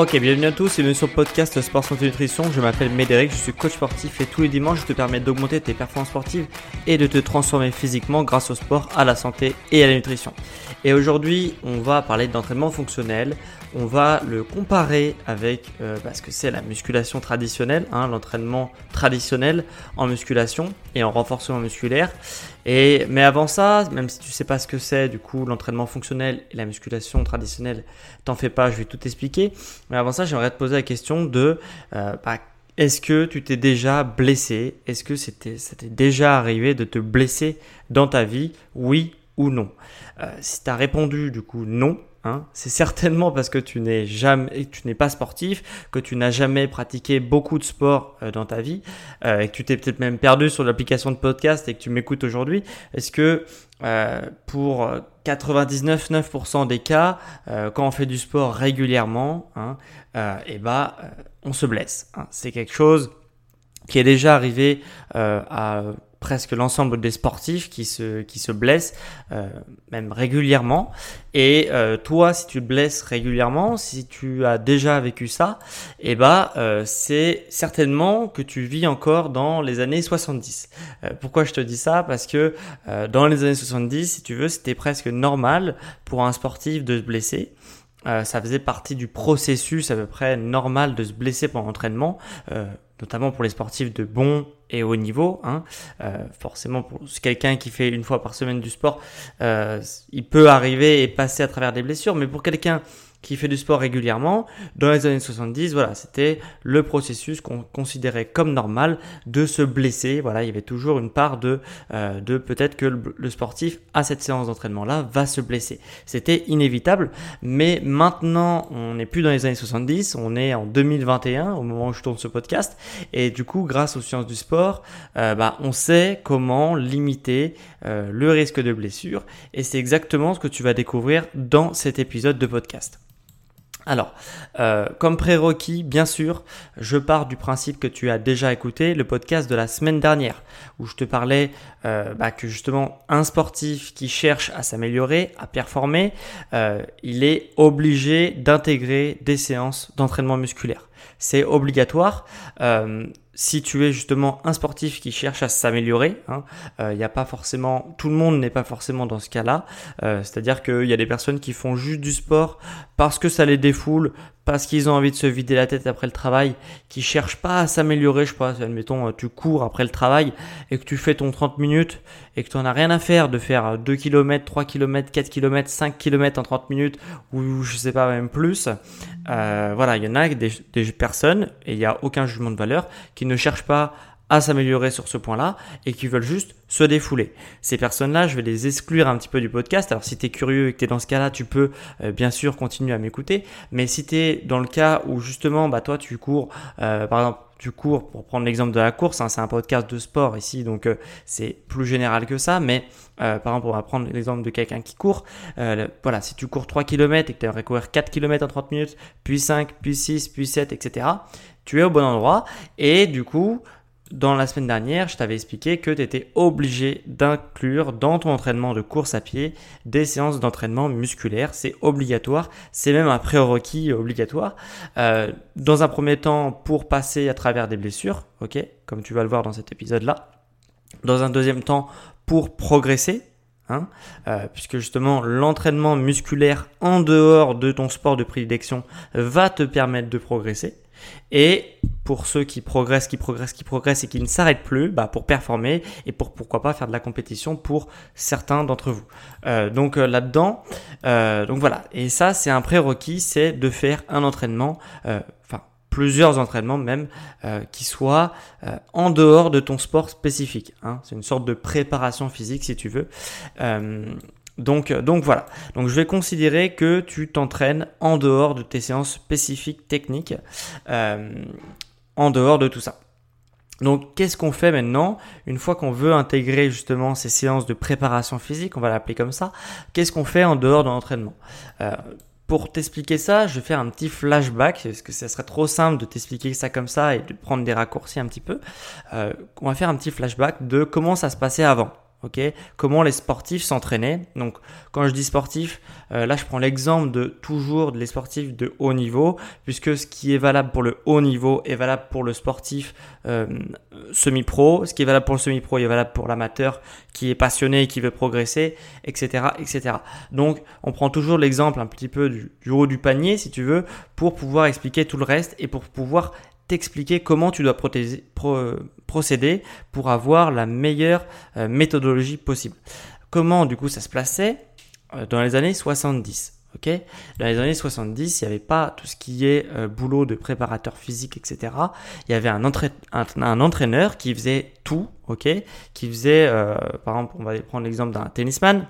Ok, bienvenue à tous et bienvenue sur le podcast Sport Santé Nutrition. Je m'appelle Médéric, je suis coach sportif et tous les dimanches je te permets d'augmenter tes performances sportives et de te transformer physiquement grâce au sport, à la santé et à la nutrition. Et aujourd'hui, on va parler d'entraînement fonctionnel. On va le comparer avec euh, bah, ce que c'est la musculation traditionnelle, hein, l'entraînement traditionnel en musculation et en renforcement musculaire. Et, mais avant ça, même si tu sais pas ce que c'est, du coup, l'entraînement fonctionnel et la musculation traditionnelle, t'en fais pas, je vais tout expliquer. Mais avant ça, j'aimerais te poser la question de euh, bah, est-ce que tu t'es déjà blessé? Est-ce que c'était, ça t'est déjà arrivé de te blesser dans ta vie? Oui ou non? Euh, Si tu as répondu du coup non, Hein. c'est certainement parce que tu n'es jamais, tu n'es pas sportif, que tu n'as jamais pratiqué beaucoup de sport euh, dans ta vie, euh, et que tu t'es peut-être même perdu sur l'application de podcast et que tu m'écoutes aujourd'hui. Est-ce que euh, pour 99,9% des cas, quand on fait du sport régulièrement, hein, et bah, on se blesse. Hein. C'est quelque chose qui est déjà arrivé à presque l'ensemble des sportifs qui se, qui se blessent, euh, même régulièrement. Et euh, toi, si tu te blesses régulièrement, si tu as déjà vécu ça, eh ben, euh, c'est certainement que tu vis encore dans les années 70. pourquoi je te dis ça? Parce que dans les années 70, si tu veux, c'était presque normal pour un sportif de se blesser. ça faisait partie du processus à peu près normal de se blesser pendant l'entraînement notamment pour les sportifs de bon et haut niveau. Hein. Euh, forcément, pour quelqu'un qui fait une fois par semaine du sport, euh, il peut arriver et passer à travers des blessures, mais pour quelqu'un qui fait du sport régulièrement, dans les années 70, voilà, c'était le processus qu'on considérait comme normal de se blesser. Voilà, il y avait toujours une part de, euh, de peut-être que le, sportif à cette séance d'entraînement-là va se blesser. C'était inévitable, mais maintenant on n'est plus dans les années 70, on est en 2021 au moment où je tourne ce podcast, et du coup, grâce aux sciences du sport, euh, bah, on sait comment limiter euh, le risque de blessure, et c'est exactement ce que tu vas découvrir dans cet épisode de podcast. Alors, euh, comme prérequis, bien sûr, je pars du principe que tu as déjà écouté le podcast de la semaine dernière, où je te parlais euh, bah, que justement un sportif qui cherche à s'améliorer, à performer, euh, il est obligé d'intégrer des séances d'entraînement musculaire. C'est obligatoire si tu es justement un sportif qui cherche à s'améliorer, il hein, n'y a pas forcément, tout le monde n'est pas forcément dans ce cas-là. C'est-à-dire qu'il y a des personnes qui font juste du sport parce que ça les défoule, parce qu'ils ont envie de se vider la tête après le travail, qui cherchent pas à s'améliorer, je sais pas, admettons, tu cours après le travail et que tu fais ton 30 minutes et que tu n'en as rien à faire de faire 2 km, 3 km, 4 km, 5 km en 30 minutes ou je sais pas même plus. Euh, voilà, il y en a des, des personnes, et il n'y a aucun jugement de valeur, qui ne cherchent pas à s'améliorer sur ce point-là et qui veulent juste se défouler. Ces personnes-là, je vais les exclure un petit peu du podcast. Alors si tu es curieux et que tu es dans ce cas-là, tu peux euh, bien sûr continuer à m'écouter. Mais si tu es dans le cas où justement, bah, toi, tu cours, euh, par exemple, tu cours, pour prendre l'exemple de la course, hein, c'est un podcast de sport ici, donc euh, c'est plus général que ça, mais par exemple, on va prendre l'exemple de quelqu'un qui court. voilà, si tu cours 3 km et que tu aimerais courir 4 km en 30 minutes, puis 5, puis 6, puis 7, etc., tu es au bon endroit et du coup, dans la semaine dernière, je t'avais expliqué que tu étais obligé d'inclure dans ton entraînement de course à pied des séances d'entraînement musculaire. C'est obligatoire, c'est même un prérequis obligatoire. Euh, dans un premier temps, pour passer à travers des blessures, comme tu vas le voir dans cet épisode-là. Dans un deuxième temps, pour progresser, Hein, euh, puisque justement l'entraînement musculaire en dehors de ton sport de prédilection va te permettre de progresser. Et pour ceux qui progressent, qui progressent, qui progressent et qui ne s'arrêtent plus, bah pour performer et pour pourquoi pas faire de la compétition pour certains d'entre vous. Euh, donc euh, là-dedans, euh, voilà. Et ça, c'est un prérequis, c'est de faire un entraînement, enfin plusieurs entraînements même, qui soient en dehors de ton sport spécifique. Hein. C'est une sorte de préparation physique si tu veux. Donc, euh, donc voilà. Donc je vais considérer que tu t'entraînes en dehors de tes séances spécifiques techniques, euh, en dehors de tout ça. Donc qu'est-ce qu'on fait maintenant une fois qu'on veut intégrer justement ces séances de préparation physique, on va l'appeler comme ça, qu'est-ce qu'on fait en dehors de l'entraînement? Euh, pour t'expliquer ça, je vais faire un petit flashback, parce que ça serait trop simple de t'expliquer ça comme ça et de prendre des raccourcis un petit peu. on va faire un petit flashback de comment ça se passait avant ok Comment les sportifs s'entraînaient. Donc, quand je dis sportif, euh, là, je prends l'exemple de toujours les sportifs de haut niveau, puisque ce qui est valable pour le haut niveau est valable pour le sportif euh, semi-pro. Ce qui est valable pour le semi-pro est valable pour l'amateur qui est passionné et qui veut progresser, etc., etc. Donc, on prend toujours l'exemple un petit peu du, du haut du panier, si tu veux, pour pouvoir expliquer tout le reste et pour pouvoir t'expliquer comment tu dois procéder pour avoir la meilleure euh, méthodologie possible. Comment du coup ça se plaçait euh, dans les années 70 ok? Dans les années 70, il n'y avait pas tout ce qui est euh, boulot de préparateur physique, etc. Il y avait un, un, entraîneur qui faisait tout, ok? Qui faisait, par exemple, on va prendre l'exemple d'un tennisman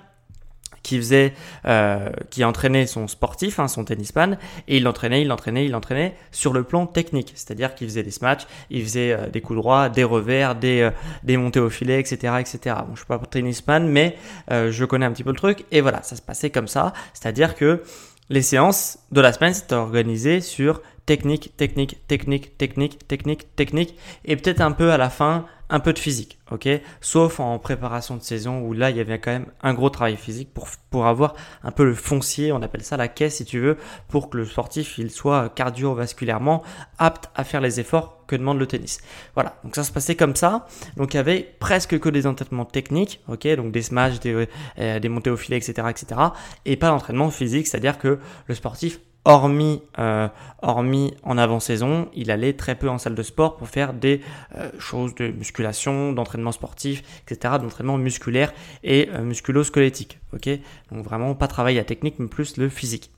qui faisait, euh, qui entraînait son sportif, hein, son tennisman, et il l'entraînait, il l'entraînait, il l'entraînait sur le plan technique, c'est-à-dire qu'il faisait des smatchs, il faisait euh, des coups droits, des revers, des, euh, des montées au filet, etc., etc. Bon, je suis pas tennisman, mais je connais un petit peu le truc, et voilà, ça se passait comme ça, c'est-à-dire que les séances de la semaine c'était organisé sur technique, technique, technique, technique, technique, technique, et peut-être un peu à la fin un peu de physique, ok? Sauf en préparation de saison où là il y avait quand même un gros travail physique pour, pour avoir un peu le foncier, on appelle ça la caisse si tu veux, pour que le sportif il soit cardiovasculairement apte à faire les efforts que demande le tennis. Voilà, donc ça se passait comme ça. Donc il y avait presque que des entraînements techniques, ok? Donc des smash, des, euh, des montées au filet, etc., etc. Et pas d'entraînement physique, c'est-à-dire que le sportif hormis, euh, hormis en avant-saison, il allait très peu en salle de sport pour faire des euh, choses de musculation, d'entraînement sportif, etc., d'entraînement musculaire et euh, musculo-squelettique. Donc vraiment pas travailler la technique, mais plus le physique.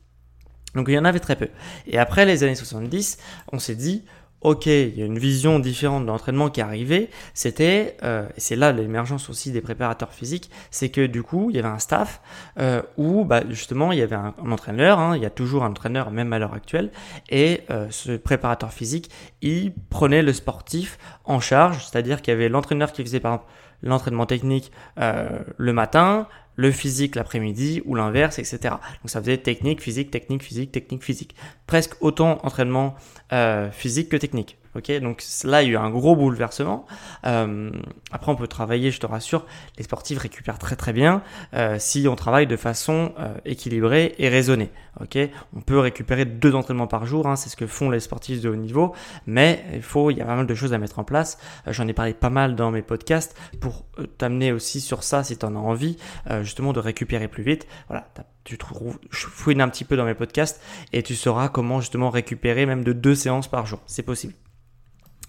Donc il y en avait très peu. Et après les années 70, on s'est dit, ok, il y a une vision différente de l'entraînement qui est arrivée, c'était, euh, et c'est là l'émergence aussi des préparateurs physiques, c'est que du coup, il y avait un staff euh, où bah, justement, il y avait un, entraîneur, hein, il y a toujours un entraîneur même à l'heure actuelle, et euh, ce préparateur physique, il prenait le sportif en charge, c'est-à-dire qu'il y avait l'entraîneur qui faisait par exemple l'entraînement technique euh, le matin, le physique l'après-midi ou l'inverse, etc. Donc ça faisait technique, physique, technique, physique, technique, physique. Presque autant entraînement euh, physique que technique. Ok, donc là il y a eu un gros bouleversement. Euh, après on peut travailler, je te rassure, les sportifs récupèrent très très bien euh, si on travaille de façon euh, équilibrée et raisonnée. Ok, on peut récupérer deux entraînements par jour, hein, c'est ce que font les sportifs de haut niveau, mais il faut, il y a pas mal de choses à mettre en place. Euh, j'en ai parlé pas mal dans mes podcasts pour t'amener aussi sur ça si tu en as envie, justement de récupérer plus vite. Voilà, tu trouves, fouine un petit peu dans mes podcasts et tu sauras comment justement récupérer même de deux séances par jour. C'est possible.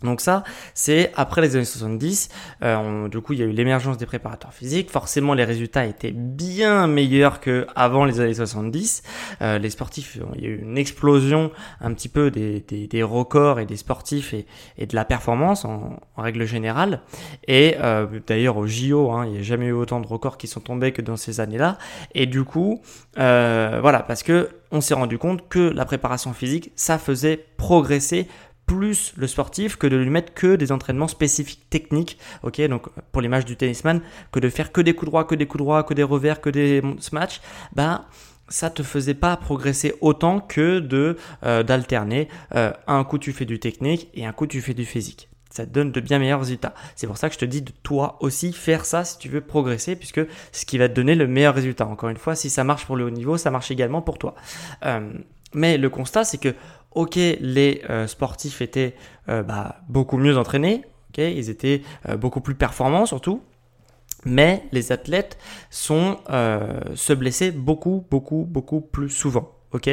Donc ça, c'est après les années 70. Euh, du coup, il y a eu l'émergence des préparateurs physiques. Forcément, les résultats étaient bien meilleurs que avant les années 70. Euh, les sportifs, il y a eu une explosion un petit peu des, des, records et des sportifs et, de la performance en, en règle générale. Et euh, d'ailleurs au JO, hein, il n'y a jamais eu autant de records qui sont tombés que dans ces années-là. Et du coup, euh, voilà, parce que on s'est rendu compte que la préparation physique, ça faisait progresser plus le sportif que de lui mettre que des entraînements spécifiques techniques, ok, donc pour l'image du tennisman, que de faire que des coups droits, que des coups droits, que des revers, que des smash, bah ça te faisait pas progresser autant que de euh, d'alterner. Euh, un coup tu fais du technique et un coup tu fais du physique. ça te donne de bien meilleurs résultats. C'est pour ça que je te dis de toi aussi faire ça si tu veux progresser, puisque ce qui va te donner le meilleur résultat. Encore une fois, si ça marche pour le haut niveau, ça marche également pour toi. Euh, mais le constat, c'est que, ok, les euh, sportifs étaient euh, bah, beaucoup mieux entraînés, ok, ils étaient beaucoup plus performants surtout. Mais les athlètes sont se blessaient beaucoup, beaucoup, beaucoup plus souvent. Ok,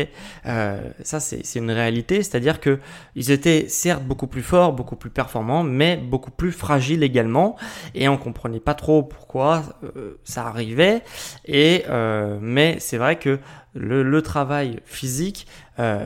euh, ça c'est une réalité, c'est-à-dire que ils étaient certes beaucoup plus forts, beaucoup plus performants, mais beaucoup plus fragiles également, et on comprenait pas trop pourquoi euh, ça arrivait. Et euh, mais c'est vrai que le, travail physique euh,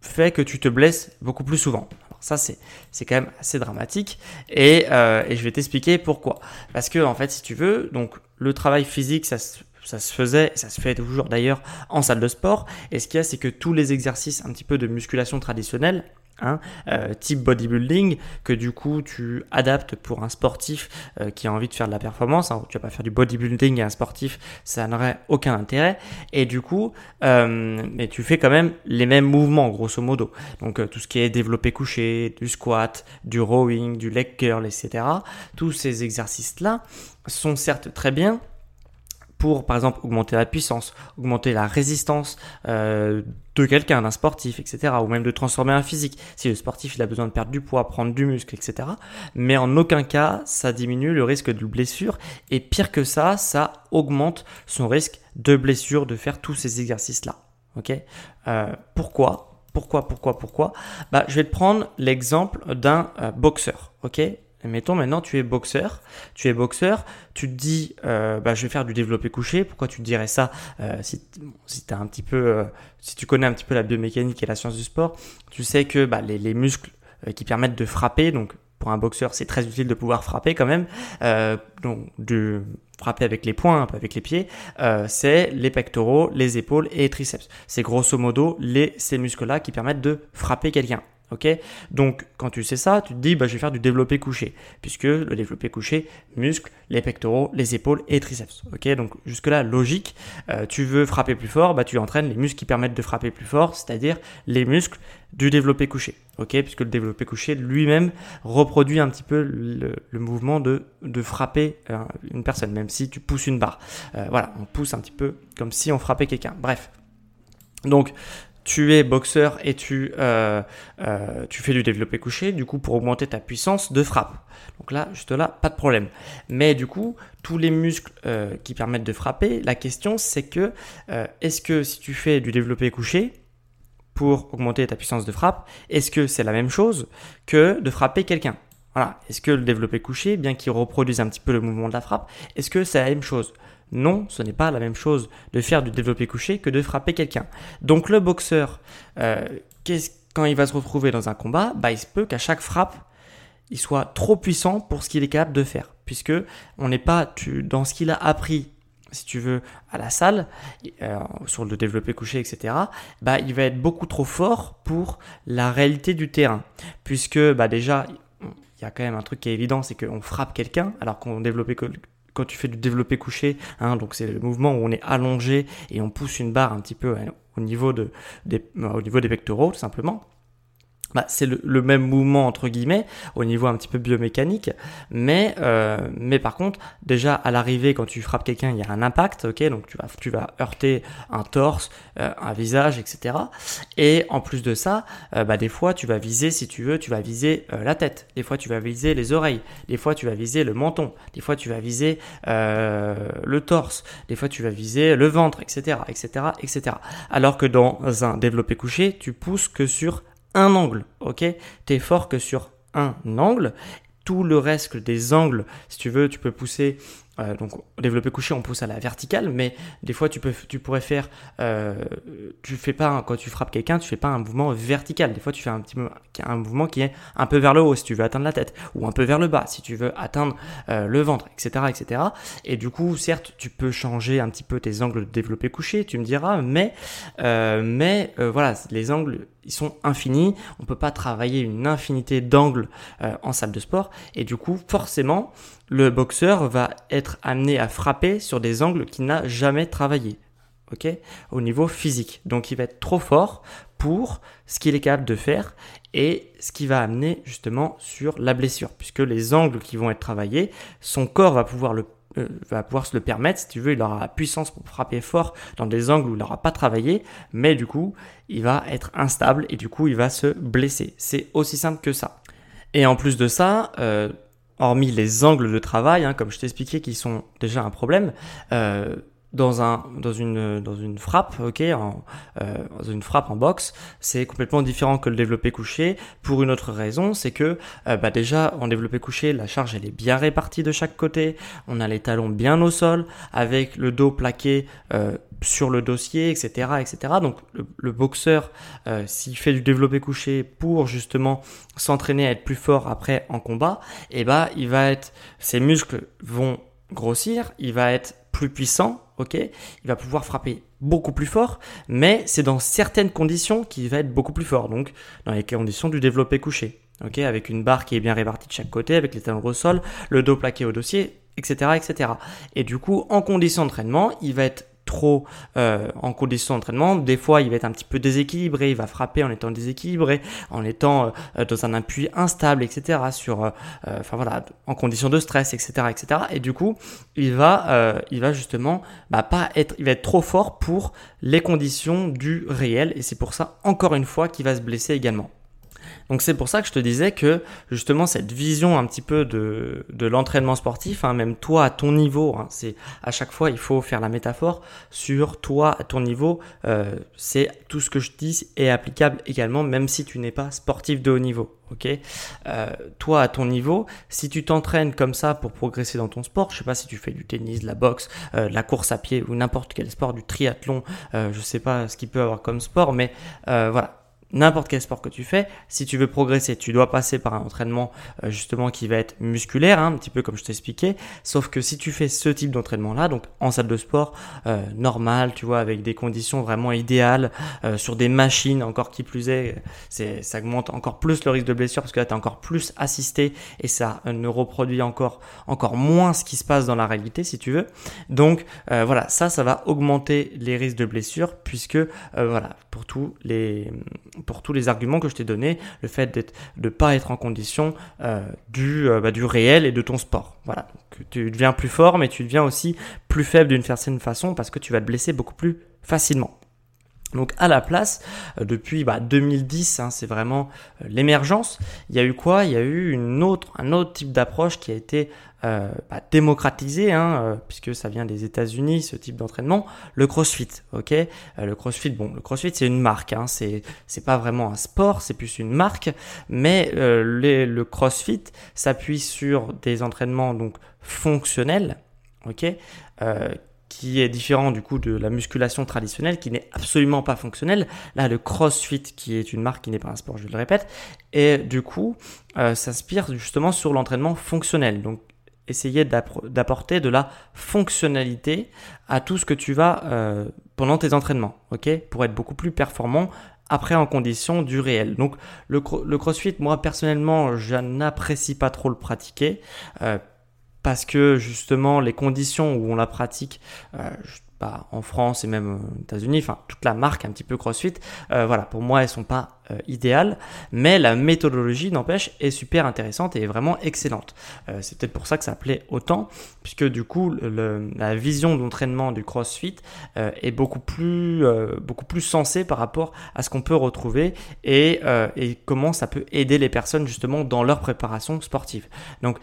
fait que tu te blesses beaucoup plus souvent. Ça c'est c'est quand même assez dramatique, et, euh, et je vais t'expliquer pourquoi. Parce que en fait, si tu veux, donc le travail physique, ça se ça se faisait, ça se fait toujours d'ailleurs en salle de sport. Et ce qu'il y a, c'est que tous les exercices un petit peu de musculation traditionnelle, Hein, euh, type bodybuilding que du coup tu adaptes pour un sportif euh, qui a envie de faire de la performance. Hein, tu vas pas faire du bodybuilding et un sportif, ça n'aurait aucun intérêt. Et du coup, euh, mais tu fais quand même les mêmes mouvements grosso modo. Donc tout ce qui est développé couché, du squat, du rowing, du leg curl, etc. Tous ces exercices là sont certes très bien, pour, par exemple, augmenter la puissance, augmenter la résistance euh, de quelqu'un, d'un sportif, etc. Ou même de transformer un physique. Si le sportif il a besoin de perdre du poids, prendre du muscle, etc. Mais en aucun cas, ça diminue le risque de blessure. Et pire que ça, ça augmente son risque de blessure de faire tous ces exercices-là. Ok? Euh, Pourquoi? Pourquoi, pourquoi, pourquoi? Bah, Je vais te prendre l'exemple d'un euh, boxeur. ok? Mettons maintenant tu es boxeur, tu es boxeur, tu te dis euh, bah, je vais faire du développé couché. Pourquoi tu te dirais ça euh, si, un petit peu, euh, si tu connais un petit peu la biomécanique et la science du sport, tu sais que bah, les, les, muscles qui permettent de frapper, donc pour un boxeur c'est très utile de pouvoir frapper quand même, donc de frapper avec les poings, un peu avec les pieds, c'est les pectoraux, les épaules et les triceps. C'est grosso modo les, ces muscles-là qui permettent de frapper quelqu'un. Ok, donc quand tu sais ça, tu te dis bah, je vais faire du développé couché, puisque le développé couché muscle les pectoraux, les épaules et triceps. Ok, donc jusque là logique. Euh, tu veux frapper plus fort, bah tu entraînes les muscles qui permettent de frapper plus fort, c'est-à-dire les muscles du développé couché. Ok, puisque le développé couché lui-même reproduit un petit peu le, mouvement de, de frapper euh, une personne, même si tu pousses une barre. Euh, voilà, on pousse un petit peu comme si on frappait quelqu'un. Bref. Donc, tu es boxeur et tu, euh, euh, tu fais du développé couché, du coup pour augmenter ta puissance de frappe. Donc là, juste là, pas de problème. Mais du coup, tous les muscles euh, qui permettent de frapper, la question c'est que est-ce que si tu fais du développé couché pour augmenter ta puissance de frappe, est-ce que c'est la même chose que de frapper quelqu'un? Voilà. Est-ce que le développé couché, bien qu'il reproduise un petit peu le mouvement de la frappe, est-ce que c'est la même chose? Non, ce n'est pas la même chose de faire du développé couché que de frapper quelqu'un. Donc le boxeur, euh, quand il va se retrouver dans un combat, bah, il se peut qu'à chaque frappe, il soit trop puissant pour ce qu'il est capable de faire. Puisque on n'est pas dans ce qu'il a appris, si tu veux, à la salle, euh, sur le développé couché, etc., bah, il va être beaucoup trop fort pour la réalité du terrain. Puisque bah, déjà, il y a quand même un truc qui est évident, c'est qu'on frappe quelqu'un, alors qu'on développé quand tu fais du développé couché, hein, donc c'est le mouvement où on est allongé et on pousse une barre un petit peu au niveau de, des, au niveau des pectoraux, tout simplement bah, c'est le, même mouvement entre guillemets au niveau un petit peu biomécanique, mais euh, mais par contre déjà à l'arrivée quand tu frappes quelqu'un il y a un impact, ok donc tu vas tu vas heurter un torse, euh, un visage, etc. Et en plus de ça, euh, bah des fois tu vas viser si tu veux tu vas viser la tête, des fois tu vas viser les oreilles, des fois tu vas viser le menton, des fois tu vas viser le torse, des fois tu vas viser le ventre, etc. etc. etc. Alors que dans un développé couché tu pousses que sur angle, ok? T'es fort que sur un angle. Tout le reste des angles, si tu veux, tu peux pousser euh, donc développé couché, on pousse à la verticale, mais des fois tu peux, tu pourrais faire, euh, tu fais pas quand tu frappes quelqu'un, tu fais pas un mouvement vertical. Des fois tu fais un petit mouvement qui est un peu vers le haut si tu veux atteindre la tête, ou un peu vers le bas si tu veux atteindre euh, le ventre, etc., etc. Et du coup, certes, tu peux changer un petit peu tes angles de développé couché, tu me diras, mais mais voilà, les angles ils sont infinis. On peut pas travailler une infinité d'angles euh, en salle de sport, et du coup, forcément le boxeur va être amené à frapper sur des angles qu'il n'a jamais travaillé. Ok, au niveau physique. Donc il va être trop fort pour ce qu'il est capable de faire et ce qui va amener justement sur la blessure, puisque les angles qui vont être travaillés, son corps va pouvoir le euh, va pouvoir se le permettre, si tu veux, il aura la puissance pour frapper fort dans des angles où il n'aura pas travaillé, mais du coup, il va être instable et du coup, il va se blesser. C'est aussi simple que ça. Et en plus de ça, euh, hormis les angles de travail, hein, comme je t'expliquais, qui sont déjà un problème, euh, dans un dans une dans une frappe ok en, euh, dans une frappe en boxe c'est complètement différent que le développé couché pour une autre raison c'est que euh, bah déjà en développé couché la charge elle est bien répartie de chaque côté on a les talons bien au sol avec le dos plaqué euh, sur le dossier etc etc donc le, boxeur euh, s'il fait du développé couché pour justement s'entraîner à être plus fort après en combat et eh bah il va être ses muscles vont grossir il va être plus puissant ok Il va pouvoir frapper beaucoup plus fort, mais c'est dans certaines conditions qu'il va être beaucoup plus fort. Donc, dans les conditions du développé couché, ok Avec une barre qui est bien répartie de chaque côté, avec les talons au sol, le dos plaqué au dossier, etc., etc. Et du coup, en conditions d'entraînement, il va être trop euh, en condition d'entraînement. Des fois, il va être un petit peu déséquilibré, il va frapper en étant déséquilibré, en étant euh, dans un appui instable, etc. Sur, euh, enfin voilà, en condition de stress, etc., etc. Et du coup, il va, il va justement, bah, pas être, il va être trop fort pour les conditions du réel. Et c'est pour ça, encore une fois, qu'il va se blesser également. Donc c'est pour ça que je te disais que justement cette vision un petit peu de, de l'entraînement sportif, hein, même toi à ton niveau, hein, c'est à chaque fois il faut faire la métaphore sur toi à ton niveau. Euh, c'est tout ce que je dis est applicable également, même si tu n'es pas sportif de haut niveau. Ok, euh, toi à ton niveau, si tu t'entraînes comme ça pour progresser dans ton sport, je sais pas si tu fais du tennis, de la boxe, euh, de la course à pied ou n'importe quel sport, du triathlon, je sais pas ce qu'il peut avoir comme sport, mais voilà, n'importe quel sport que tu fais, si tu veux progresser, tu dois passer par un entraînement euh, justement qui va être musculaire, hein, un petit peu comme je t'expliquais. Sauf que si tu fais ce type d'entraînement-là, donc en salle de sport euh, normale, tu vois, avec des conditions vraiment idéales, euh, sur des machines, encore qui plus est, c'est, ça augmente encore plus le risque de blessure parce que là, tu es encore plus assisté et ça ne reproduit encore, encore moins ce qui se passe dans la réalité, si tu veux. Donc voilà, ça, ça va augmenter les risques de blessure puisque voilà, pour tous les pour tous les arguments que je t'ai donnés, le fait de ne pas être en condition euh, du, euh, bah, du réel et de ton sport. Voilà, tu deviens plus fort, mais tu deviens aussi plus faible d'une certaine façon parce que tu vas te blesser beaucoup plus facilement. Donc à la place, euh, depuis bah, 2010, hein, c'est vraiment l'émergence. Il y a eu quoi? Il y a eu un autre type d'approche qui a été euh, bah, démocratisé, hein, euh, puisque ça vient des États-Unis, ce type d'entraînement, le CrossFit. Ok, euh, le CrossFit, bon, le CrossFit c'est une marque, hein, c'est pas vraiment un sport, c'est plus une marque, mais le CrossFit s'appuie sur des entraînements donc fonctionnels, ok, qui est différent du coup de la musculation traditionnelle qui n'est absolument pas fonctionnelle. Là, le CrossFit qui est une marque qui n'est pas un sport, je le répète, et du coup s'inspire justement sur l'entraînement fonctionnel. Donc essayer d'apporter de la fonctionnalité à tout ce que tu vas euh, pendant tes entraînements, ok? Pour être beaucoup plus performant après en condition du réel. Donc le, CrossFit, moi personnellement, je n'apprécie pas trop le pratiquer. Euh, parce que justement les conditions où on la pratique, euh, bah, en France et même aux États-Unis, enfin toute la marque un petit peu CrossFit, euh, voilà, pour moi elles sont pas euh, idéales, mais la méthodologie n'empêche est super intéressante et est vraiment excellente. Euh, c'est peut-être pour ça que ça plaît autant, puisque du coup le, la vision d'entraînement du CrossFit est beaucoup plus beaucoup plus sensée par rapport à ce qu'on peut retrouver et, et comment ça peut aider les personnes justement dans leur préparation sportive. Donc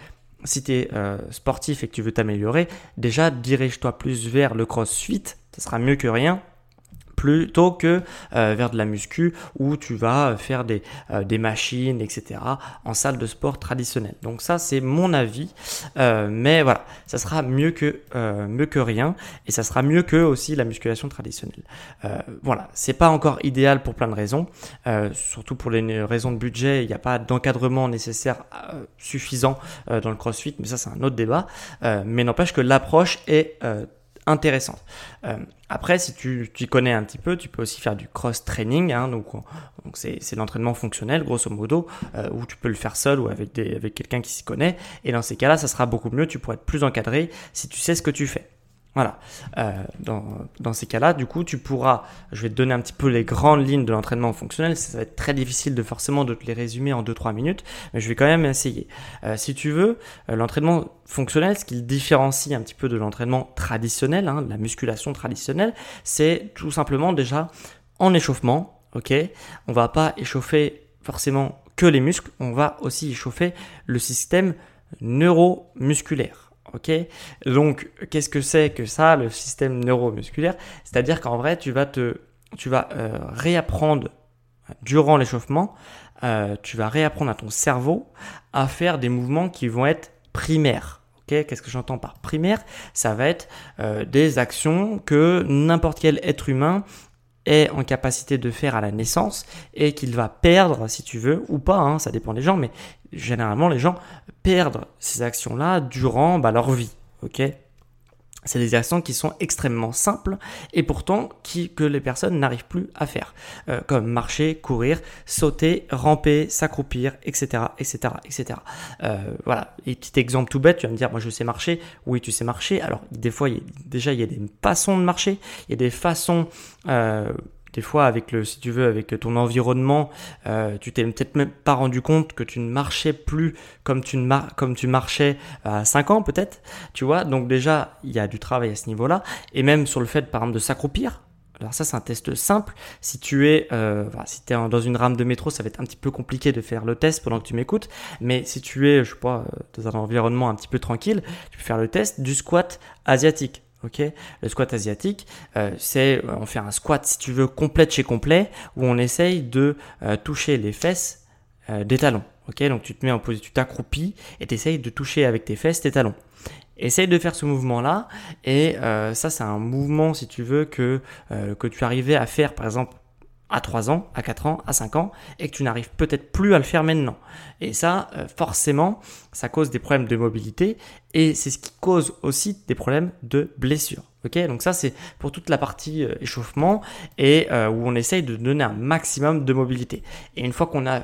si tu es euh, sportif et que tu veux t'améliorer, déjà dirige-toi plus vers le crossfit, ce sera mieux que rien plutôt que euh, vers de la muscu où tu vas faire des, euh, des machines, etc. en salle de sport traditionnelle. Donc ça, c'est mon avis. Euh, mais voilà, ça sera mieux que, mieux que rien et ça sera mieux que aussi la musculation traditionnelle. voilà, c'est pas encore idéal pour plein de raisons, surtout pour les raisons de budget. Il n'y a pas d'encadrement nécessaire suffisant dans le CrossFit, mais ça, c'est un autre débat. mais n'empêche que l'approche est intéressante. Euh, après, si tu, tu connais un petit peu, tu peux aussi faire du cross-training, hein, donc c'est l'entraînement fonctionnel, grosso modo, euh, où tu peux le faire seul ou avec, avec quelqu'un qui s'y connaît. Et dans ces cas-là, ça sera beaucoup mieux, tu pourras être plus encadré si tu sais ce que tu fais. Voilà. Euh, dans, dans, ces cas-là, du coup, tu pourras, je vais te donner un petit peu les grandes lignes de l'entraînement fonctionnel. Ça va être très difficile de forcément de te les résumer en 2-3 minutes, mais je vais quand même essayer. Euh, si tu veux, euh, l'entraînement fonctionnel, ce qui le différencie un petit peu de l'entraînement traditionnel, hein, de la musculation traditionnelle, c'est tout simplement déjà en échauffement. Ok, on va pas échauffer forcément que les muscles, on va aussi échauffer le système neuromusculaire. Donc qu'est-ce que c'est que ça, le système neuromusculaire? C'est-à-dire qu'en vrai, tu vas te, euh, réapprendre durant l'échauffement, euh, tu vas réapprendre à ton cerveau à faire des mouvements qui vont être primaires. Qu'est-ce que j'entends par primaire? Ça va être euh, des actions que n'importe quel être humain est en capacité de faire à la naissance et qu'il va perdre, si tu veux, ou pas, hein, ça dépend des gens, mais généralement les gens perdent ces actions-là durant bah, leur vie. c'est des actions qui sont extrêmement simples et pourtant que les personnes n'arrivent plus à faire, euh, comme marcher, courir, sauter, ramper, s'accroupir, etc., etc., etc. Voilà. Et petit exemple tout bête, tu vas me dire, moi je sais marcher. Oui, tu sais marcher. Alors des fois, déjà il y a des façons de marcher, il y a des façons euh, des fois avec le si tu veux avec ton environnement euh, tu t'es peut-être même pas rendu compte que tu ne marchais plus comme tu ne marchais à 5 ans peut-être tu vois donc déjà il y a du travail à ce niveau-là et même sur le fait par exemple de s'accroupir alors ça c'est un test simple. Si tu es, euh, dans une rame de métro, ça va être un petit peu compliqué de faire le test pendant que tu m'écoutes. Mais si tu es, je sais pas, euh, dans un environnement un petit peu tranquille, tu peux faire le test du squat asiatique le squat asiatique, euh, c'est euh, on fait un squat si tu veux complet chez complet où on essaye de euh, toucher les fesses des talons. Ok, donc tu te mets en position, tu t'accroupis et tu essayes de toucher avec tes fesses tes talons. Essaye de faire ce mouvement-là et ça c'est un mouvement si tu veux que que tu arrivais à faire par exemple à 3 ans, à 4 ans, à 5 ans, et que tu n'arrives peut-être plus à le faire maintenant. Et ça, euh, forcément, ça cause des problèmes de mobilité, et c'est ce qui cause aussi des problèmes de blessure. Ok, donc ça c'est pour toute la partie euh, échauffement et euh, où on essaye de donner un maximum de mobilité. Et une fois qu'on a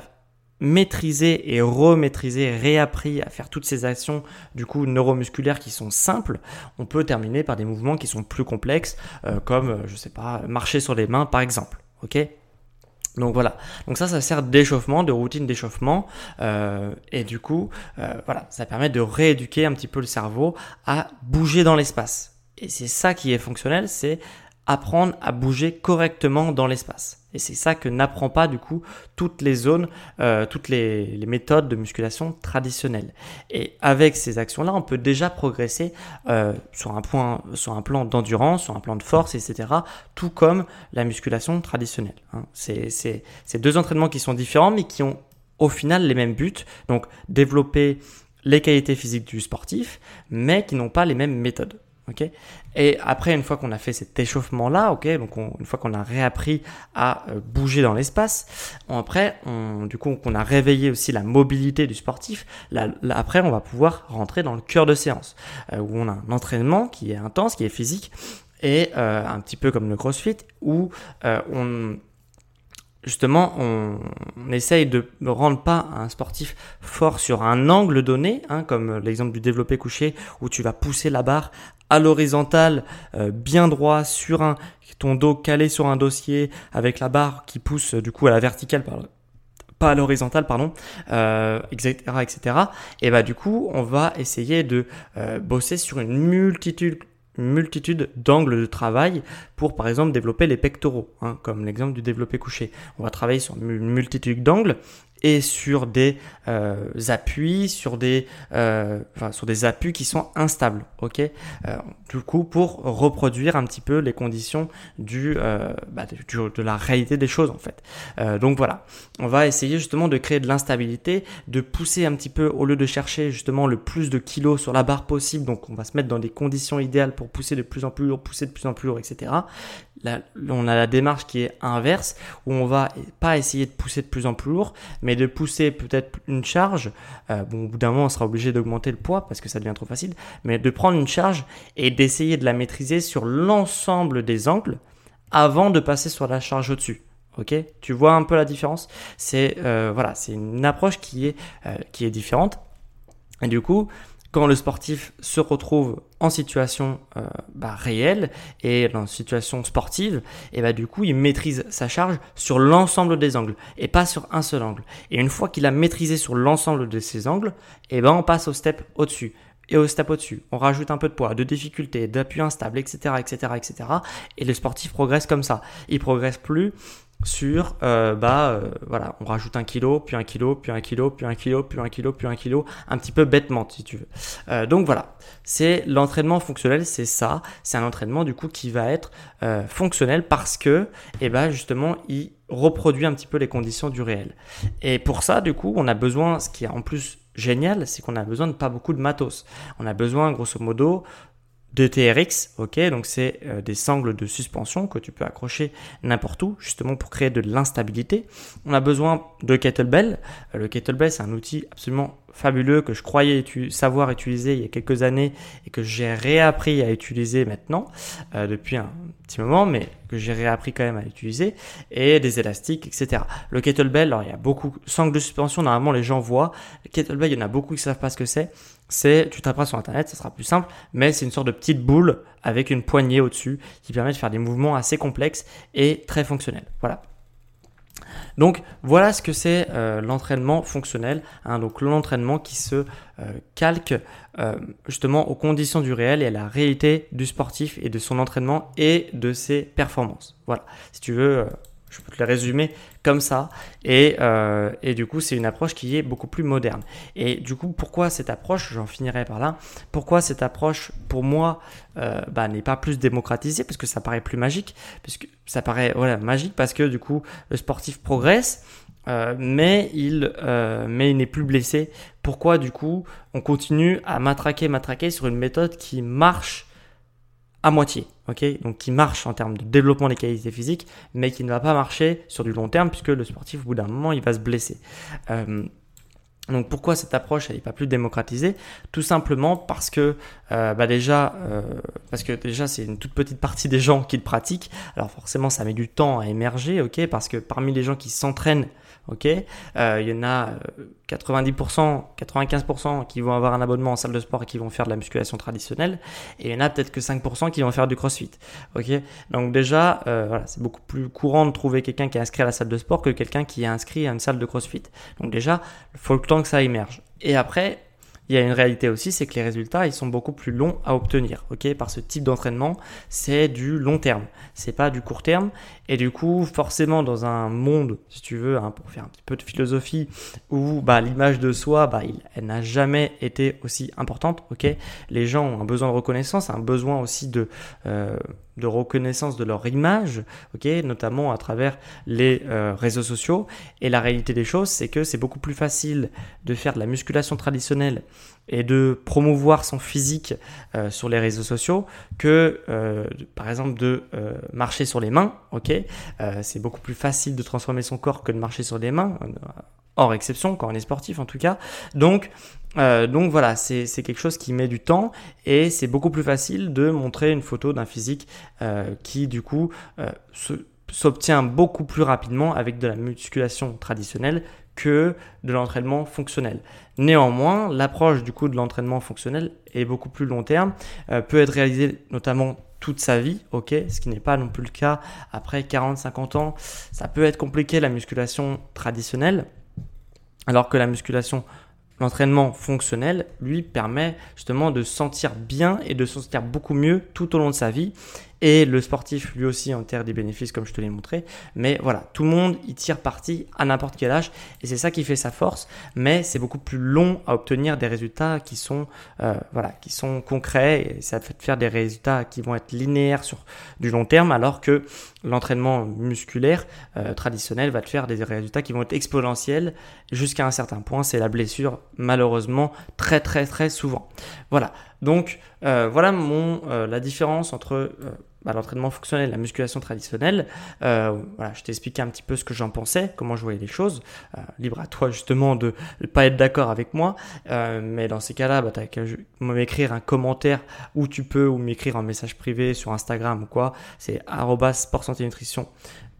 maîtrisé et remaîtrisé, réappris à faire toutes ces actions du coup neuromusculaires qui sont simples, on peut terminer par des mouvements qui sont plus complexes, comme je sais pas marcher sur les mains par exemple. Ok? Donc voilà, donc ça, ça sert d'échauffement, de routine d'échauffement, euh, et du coup, euh, voilà, ça permet de rééduquer un petit peu le cerveau à bouger dans l'espace. Et c'est ça qui est fonctionnel, c'est apprendre à bouger correctement dans l'espace. Et c'est ça que n'apprend pas du coup toutes les zones, euh, toutes les, méthodes de musculation traditionnelles. Et avec ces actions-là, on peut déjà progresser euh, sur, un point, sur un plan d'endurance, sur un plan de force, etc. Tout comme la musculation traditionnelle. Hein. C'est deux entraînements qui sont différents, mais qui ont au final les mêmes buts. Donc développer les qualités physiques du sportif, mais qui n'ont pas les mêmes méthodes. Ok? Et après, une fois qu'on a fait cet échauffement-là, ok, donc une fois qu'on a réappris à euh, bouger dans l'espace, après, on, du coup, qu'on a réveillé aussi la mobilité du sportif, là, après, on va pouvoir rentrer dans le cœur de séance, euh, où on a un entraînement qui est intense, qui est physique, et euh, un petit peu comme le CrossFit, où on justement, on, essaye de ne rendre pas un sportif fort sur un angle donné, hein, comme l'exemple du développé couché, où tu vas pousser la barre à l'horizontale, euh, bien droit sur un ton dos calé sur un dossier avec la barre qui pousse du coup à la verticale pas à l'horizontale pardon euh, etc etc et bah du coup on va essayer de euh, bosser sur une multitude multitude d'angles de travail pour par exemple développer les pectoraux, hein, comme l'exemple du développé couché. On va travailler sur une multitude d'angles et sur des euh, appuis, sur des, euh, enfin, sur des appuis qui sont instables. Ok? Euh, du coup, pour reproduire un petit peu les conditions du, bah, de la réalité des choses en fait. donc voilà, on va essayer justement de créer de l'instabilité, de pousser un petit peu au lieu de chercher justement le plus de kilos sur la barre possible. Donc on va se mettre dans des conditions idéales pour pousser de plus en plus lourd, pousser de plus en plus lourd, etc on a la démarche qui est inverse, où on va pas essayer de pousser de plus en plus lourd, mais de pousser peut-être une charge. Euh, au bout d'un moment, on sera obligé d'augmenter le poids parce que ça devient trop facile, mais de prendre une charge et d'essayer de la maîtriser sur l'ensemble des angles avant de passer sur la charge au-dessus. Ok, tu vois un peu la différence? C'est euh, voilà, c'est une approche qui est euh, qui est différente. Et du coup, quand le sportif se retrouve en situation euh, bah, réelle et dans une situation sportive, et bah, du coup, il maîtrise sa charge sur l'ensemble des angles et pas sur un seul angle. Et une fois qu'il a maîtrisé sur l'ensemble de ces angles, et ben on passe au step au-dessus et au step au-dessus. On rajoute un peu de poids, de difficulté, d'appui instable, etc., etc., etc. Et le sportif progresse comme ça. Il progresse plus sur euh, bah euh, voilà on rajoute un kilo puis un kilo puis un kilo puis un kilo puis un kilo puis un kilo un petit peu bêtement si tu veux. Euh, donc voilà c'est l'entraînement fonctionnel c'est ça. C'est un entraînement du coup qui va être fonctionnel parce que et eh ben justement il reproduit un petit peu les conditions du réel. Et pour ça du coup on a besoin ce qui est en plus génial c'est qu'on a besoin de pas beaucoup de matos. On a besoin grosso modo de TRX, ok, donc c'est euh, des sangles de suspension que tu peux accrocher n'importe où, justement pour créer de l'instabilité. On a besoin de kettlebell. Euh, le kettlebell, c'est un outil absolument fabuleux que je croyais savoir utiliser il y a quelques années et que j'ai réappris à utiliser maintenant euh, depuis un petit moment, mais que j'ai réappris quand même à utiliser, et des élastiques, etc. Le kettlebell, alors il y a beaucoup, sangles de suspension, normalement les gens voient. Le kettlebell, il y en a beaucoup qui savent pas ce que c'est. C'est, tu taperas sur internet, ça sera plus simple, mais c'est une sorte de petite boule avec une poignée au-dessus qui permet de faire des mouvements assez complexes et très fonctionnels. Voilà. Donc voilà ce que c'est euh, l'entraînement fonctionnel, hein. donc l'entraînement qui se euh, calque euh, justement aux conditions du réel et à la réalité du sportif et de son entraînement et de ses performances. Voilà, si tu veux je peux te le résumer comme ça. Et, euh, et du coup, c'est une approche qui est beaucoup plus moderne. Et du coup, pourquoi cette approche, j'en finirai par là, pourquoi cette approche, pour moi, euh, bah, n'est pas plus démocratisée Parce que ça paraît plus magique, puisque ça paraît voilà, magique parce que du coup, le sportif progresse. Euh, mais il, mais il n'est plus blessé. Pourquoi du coup on continue à matraquer, matraquer sur une méthode qui marche à moitié, ok? Donc qui marche en termes de développement des qualités physiques, mais qui ne va pas marcher sur du long terme puisque le sportif au bout d'un moment il va se blesser. Euh, donc pourquoi cette approche n'est pas plus démocratisée? Tout simplement parce que euh, bah déjà, euh, parce que déjà c'est une toute petite partie des gens qui le pratiquent. Alors forcément ça met du temps à émerger, ok? Parce que parmi les gens qui s'entraînent ok? Euh, Il y en a 90%, euh, 95% qui vont avoir un abonnement en salle de sport et qui vont faire de la musculation traditionnelle, et il y en a peut-être que 5% qui vont faire du CrossFit, ok? Donc déjà, c'est beaucoup plus courant de trouver quelqu'un qui est inscrit à la salle de sport que quelqu'un qui est inscrit à une salle de CrossFit. Donc déjà, il faut le que ça émerge. Et après, il y a une réalité aussi, c'est que les résultats, ils sont beaucoup plus longs à obtenir. Ok, par ce type d'entraînement, c'est du long terme, c'est pas du court terme. Et du coup, forcément, dans un monde, si tu veux, hein, pour faire un petit peu de philosophie, où bah, l'image de soi, bah, elle n'a jamais été aussi importante. Ok, les gens ont un besoin de reconnaissance, un besoin aussi de euh, de reconnaissance de leur image, ok, notamment à travers les euh, réseaux sociaux. Et la réalité des choses, c'est que c'est beaucoup plus facile de faire de la musculation traditionnelle et de promouvoir son physique euh, sur les réseaux sociaux que, euh, par exemple, de marcher sur les mains, ok. c'est beaucoup plus facile de transformer son corps que de marcher sur les mains hors exception quand on est sportif en tout cas. Donc, euh, donc voilà, c'est quelque chose qui met du temps et c'est beaucoup plus facile de montrer une photo d'un physique euh, qui du coup euh, s'obtient beaucoup plus rapidement avec de la musculation traditionnelle que de l'entraînement fonctionnel. Néanmoins, l'approche du coup de l'entraînement fonctionnel est beaucoup plus long terme, peut être réalisée notamment toute sa vie, ok, ce qui n'est pas non plus le cas après 40-50 ans. Ça peut être compliqué la musculation traditionnelle, alors que la musculation, l'entraînement fonctionnel, lui, permet justement de sentir bien et de se sentir beaucoup mieux tout au long de sa vie. Et le sportif, lui aussi, en terre des bénéfices, comme je te l'ai montré. Mais voilà, tout le monde y tire parti à n'importe quel âge. Et c'est ça qui fait sa force. Mais c'est beaucoup plus long à obtenir des résultats qui sont, euh, voilà, qui sont concrets. Et ça fait faire des résultats qui vont être linéaires sur du long terme. Alors que l'entraînement musculaire euh, traditionnel va te faire des résultats qui vont être exponentiels jusqu'à un certain point. C'est la blessure, malheureusement, très, très, très souvent. Voilà. Donc, euh, voilà mon, la différence entre bah, l'entraînement fonctionnel, la musculation traditionnelle. Euh, voilà, je t'ai expliqué un petit peu ce que j'en pensais, comment je voyais les choses. Euh, libre à toi justement de ne pas être d'accord avec moi, euh, mais dans ces cas-là, bah, tu qu'à m'écrire un commentaire où tu peux ou m'écrire un message privé sur Instagram ou quoi. C'est sport santé nutrition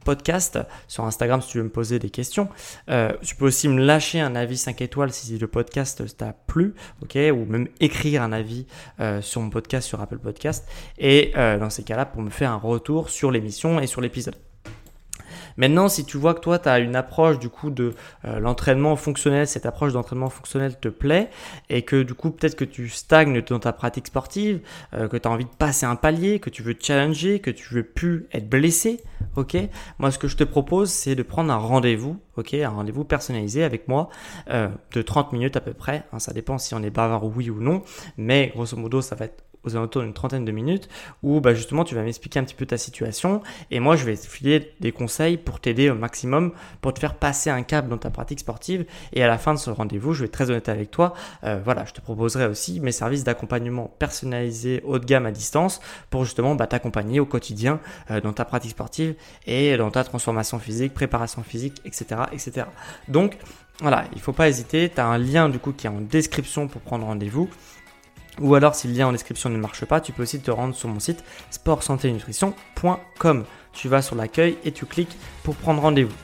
podcast sur Instagram si tu veux me poser des questions. Euh, tu peux aussi me lâcher un avis 5 étoiles si le podcast t'a plu, ok, ou même écrire un avis euh, sur mon podcast sur Apple Podcast. Et euh, dans ces cas-là, pour me faire un retour sur l'émission et sur l'épisode. Maintenant, si tu vois que toi, tu as une approche du coup de euh, l'entraînement fonctionnel, cette approche d'entraînement fonctionnel te plaît, et que du coup, peut-être que tu stagnes dans ta pratique sportive, euh, que tu as envie de passer un palier, que tu veux challenger, que tu veux plus être blessé, ok? Moi, ce que je te propose, c'est de prendre un rendez-vous, ok? Un rendez-vous personnalisé avec moi euh, de 30 minutes à peu près. Hein, ça dépend si on est bavard oui ou non, mais grosso modo, ça va être aux alentours d'une trentaine de minutes où bah, justement tu vas m'expliquer un petit peu ta situation et moi je vais te filer des conseils pour t'aider au maximum pour te faire passer un cap dans ta pratique sportive et à la fin de ce rendez-vous je vais être très honnête avec toi euh, voilà je te proposerai aussi mes services d'accompagnement personnalisé haut de gamme à distance pour justement bah, t'accompagner au quotidien euh, dans ta pratique sportive et dans ta transformation physique préparation physique etc etc donc voilà, il faut pas hésiter. Tu as un lien du coup qui est en description pour prendre rendez-vous. Ou alors, si le lien en description ne marche pas, tu peux aussi te rendre sur mon site sportsanténutrition.com. Tu vas sur l'accueil et tu cliques pour prendre rendez-vous.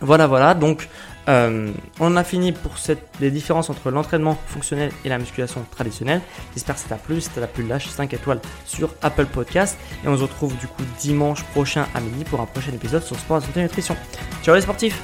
Voilà, voilà. Donc, euh, on a fini pour les différences entre l'entraînement fonctionnel et la musculation traditionnelle. J'espère que ça t'a plu. Si ça t'a plu, lâche 5 étoiles sur Apple Podcast. Et on se retrouve du coup dimanche prochain à midi pour un prochain épisode sur Sport Santé Nutrition. Ciao les sportifs